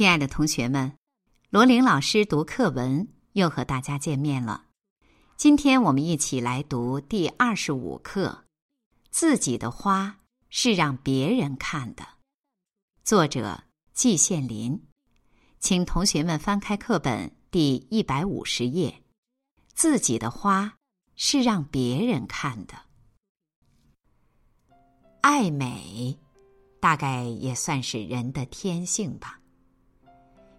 亲爱的同学们，罗琳老师读课文又和大家见面了。今天我们一起来读第二十五课：自己的花是让别人看的。作者季羡林，请同学们翻开课本第一百五十页。自己的花是让别人看的。爱美，大概也算是人的天性吧。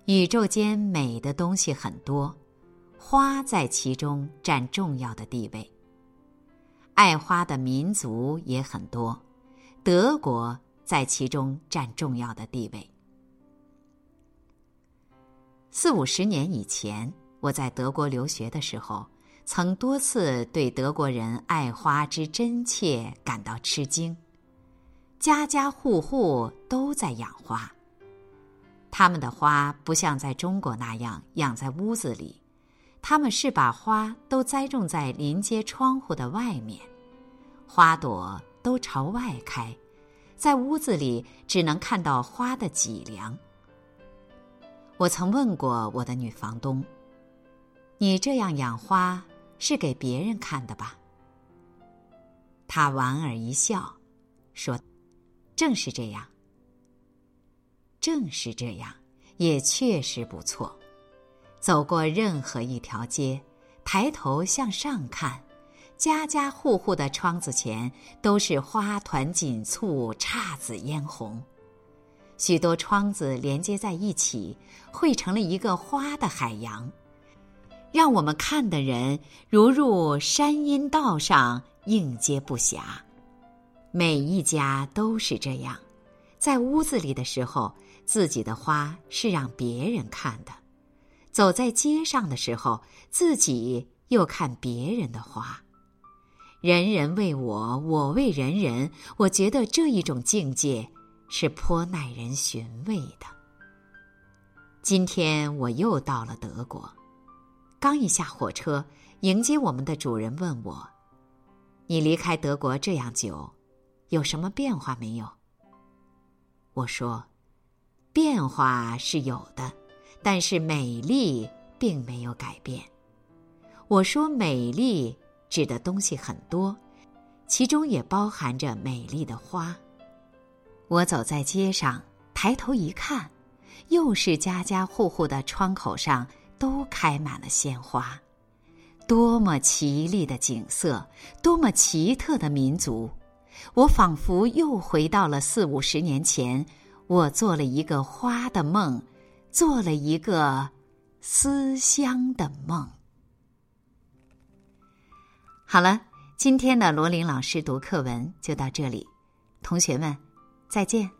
宇宙间美的东西很多，花在其中占重要的地位。爱花的民族也很多，德国在其中占重要的地位。四五十年以前，我在德国留学的时候，曾多次对德国人爱花之真切感到吃惊。家家户户都在养花。他们的花不像在中国那样养在屋子里，他们是把花都栽种在临街窗户的外面，花朵都朝外开，在屋子里只能看到花的脊梁。我曾问过我的女房东：“你这样养花是给别人看的吧？”她莞尔一笑，说：“正是这样。”正是这样，也确实不错。走过任何一条街，抬头向上看，家家户户的窗子前都是花团锦簇、姹紫嫣红。许多窗子连接在一起，汇成了一个花的海洋，让我们看的人如入山阴道上，应接不暇。每一家都是这样，在屋子里的时候。自己的花是让别人看的，走在街上的时候，自己又看别人的花。人人为我，我为人人。我觉得这一种境界是颇耐人寻味的。今天我又到了德国，刚一下火车，迎接我们的主人问我：“你离开德国这样久，有什么变化没有？”我说。变化是有的，但是美丽并没有改变。我说美丽指的东西很多，其中也包含着美丽的花。我走在街上，抬头一看，又是家家户户的窗口上都开满了鲜花，多么绮丽的景色，多么奇特的民族！我仿佛又回到了四五十年前。我做了一个花的梦，做了一个思乡的梦。好了，今天的罗琳老师读课文就到这里，同学们再见。